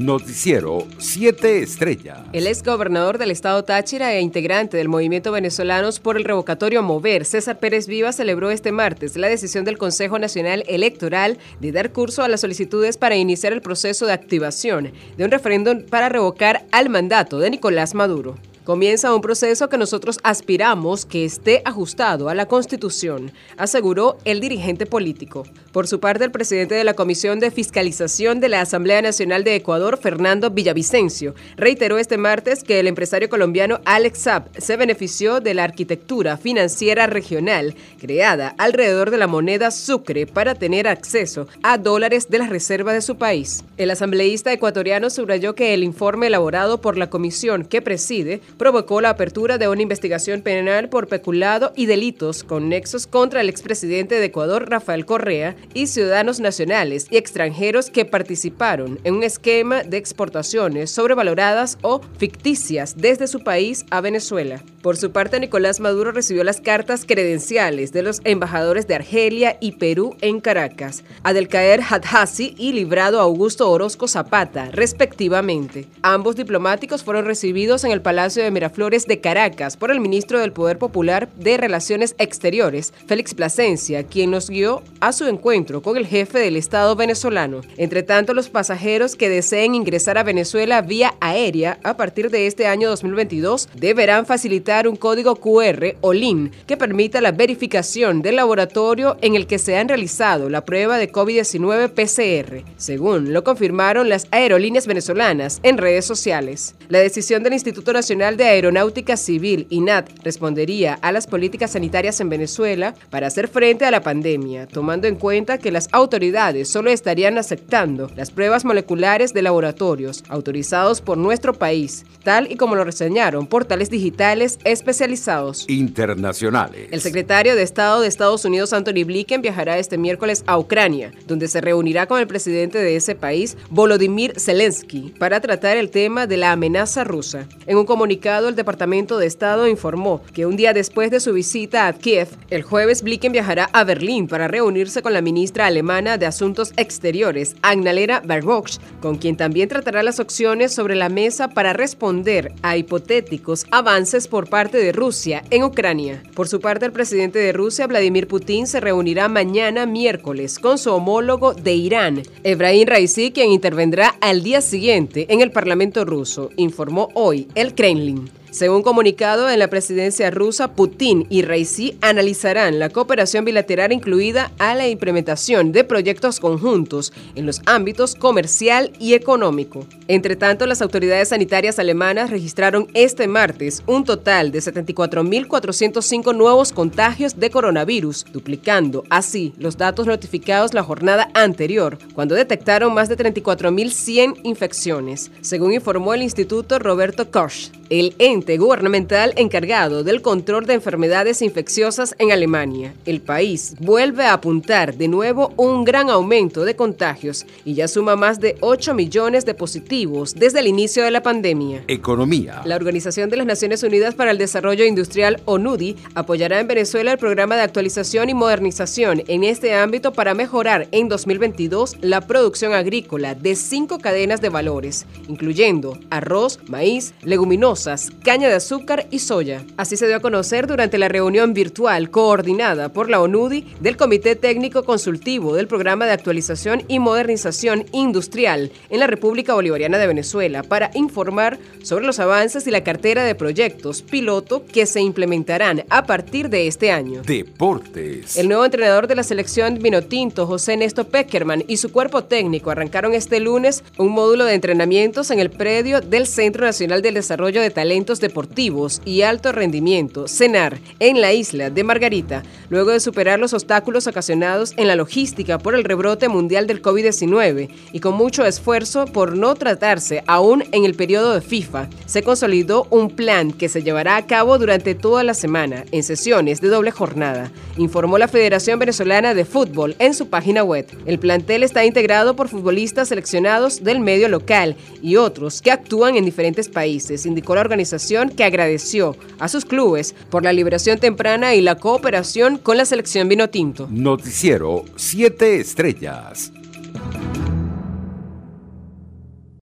Noticiero 7 Estrellas. El ex gobernador del estado Táchira e integrante del movimiento Venezolanos por el Revocatorio Mover, César Pérez Viva, celebró este martes la decisión del Consejo Nacional Electoral de dar curso a las solicitudes para iniciar el proceso de activación de un referéndum para revocar al mandato de Nicolás Maduro. Comienza un proceso que nosotros aspiramos que esté ajustado a la Constitución, aseguró el dirigente político. Por su parte, el presidente de la Comisión de Fiscalización de la Asamblea Nacional de Ecuador, Fernando Villavicencio, reiteró este martes que el empresario colombiano Alex Saab se benefició de la arquitectura financiera regional creada alrededor de la moneda Sucre para tener acceso a dólares de la reserva de su país. El asambleísta ecuatoriano subrayó que el informe elaborado por la comisión que preside provocó la apertura de una investigación penal por peculado y delitos con nexos contra el expresidente de Ecuador, Rafael Correa, y ciudadanos nacionales y extranjeros que participaron en un esquema de exportaciones sobrevaloradas o ficticias desde su país a Venezuela. Por su parte, Nicolás Maduro recibió las cartas credenciales de los embajadores de Argelia y Perú en Caracas, Adelcaer Hadhasi y Librado Augusto Orozco Zapata, respectivamente. Ambos diplomáticos fueron recibidos en el Palacio de Miraflores de Caracas por el ministro del Poder Popular de Relaciones Exteriores, Félix Plasencia, quien nos guió a su encuentro con el jefe del Estado venezolano. Entre tanto, los pasajeros que deseen ingresar a Venezuela vía aérea a partir de este año 2022 deberán facilitar un código QR o LIN que permita la verificación del laboratorio en el que se han realizado la prueba de COVID-19 PCR, según lo confirmaron las aerolíneas venezolanas en redes sociales. La decisión del Instituto Nacional de Aeronáutica Civil, INAT, respondería a las políticas sanitarias en Venezuela para hacer frente a la pandemia, tomando en cuenta que las autoridades solo estarían aceptando las pruebas moleculares de laboratorios autorizados por nuestro país, tal y como lo reseñaron portales digitales especializados. Internacionales. El secretario de Estado de Estados Unidos, Anthony Blinken, viajará este miércoles a Ucrania, donde se reunirá con el presidente de ese país, Volodymyr Zelensky, para tratar el tema de la amenaza rusa. En un comunicado, el Departamento de Estado informó que un día después de su visita a Kiev, el jueves Blinken viajará a Berlín para reunirse con la ministra alemana de Asuntos Exteriores, Annalena Baerbock, con quien también tratará las opciones sobre la mesa para responder a hipotéticos avances por parte de Rusia en Ucrania. Por su parte, el presidente de Rusia, Vladimir Putin, se reunirá mañana miércoles con su homólogo de Irán, Ebrahim Raisi, quien intervendrá al día siguiente en el Parlamento ruso, informó hoy el Kremlin. Según comunicado en la presidencia rusa, Putin y Raisi analizarán la cooperación bilateral incluida a la implementación de proyectos conjuntos en los ámbitos comercial y económico. Entre tanto, las autoridades sanitarias alemanas registraron este martes un total de 74.405 nuevos contagios de coronavirus, duplicando así los datos notificados la jornada anterior, cuando detectaron más de 34.100 infecciones, según informó el Instituto Roberto Koch el ente gubernamental encargado del control de enfermedades infecciosas en Alemania. El país vuelve a apuntar de nuevo un gran aumento de contagios y ya suma más de 8 millones de positivos desde el inicio de la pandemia. Economía. La Organización de las Naciones Unidas para el Desarrollo Industrial, ONUDI, apoyará en Venezuela el programa de actualización y modernización en este ámbito para mejorar en 2022 la producción agrícola de cinco cadenas de valores, incluyendo arroz, maíz, leguminosas, caña de azúcar y soya. Así se dio a conocer durante la reunión virtual coordinada por la ONUDI del Comité Técnico Consultivo del Programa de Actualización y Modernización Industrial en la República Bolivariana de Venezuela para informar sobre los avances y la cartera de proyectos piloto que se implementarán a partir de este año. Deportes. El nuevo entrenador de la selección Vinotinto, José Néstor Peckerman, y su cuerpo técnico arrancaron este lunes un módulo de entrenamientos en el predio del Centro Nacional del Desarrollo de Talentos Deportivos y Alto Rendimiento, CENAR, en la isla de Margarita, luego de superar los obstáculos ocasionados en la logística por el rebrote mundial del COVID-19 y con mucho esfuerzo por no tratarse aún en el periodo de FIFA, se consolidó un plan que se llevará a cabo durante toda la semana en sesiones de doble jornada, informó la Federación Venezolana de Fútbol en su página web. El plantel está integrado por futbolistas seleccionados del medio local y otros que actúan en diferentes países, indicó la organización que agradeció a sus clubes por la liberación temprana y la cooperación con la selección Vinotinto. Noticiero 7 Estrellas.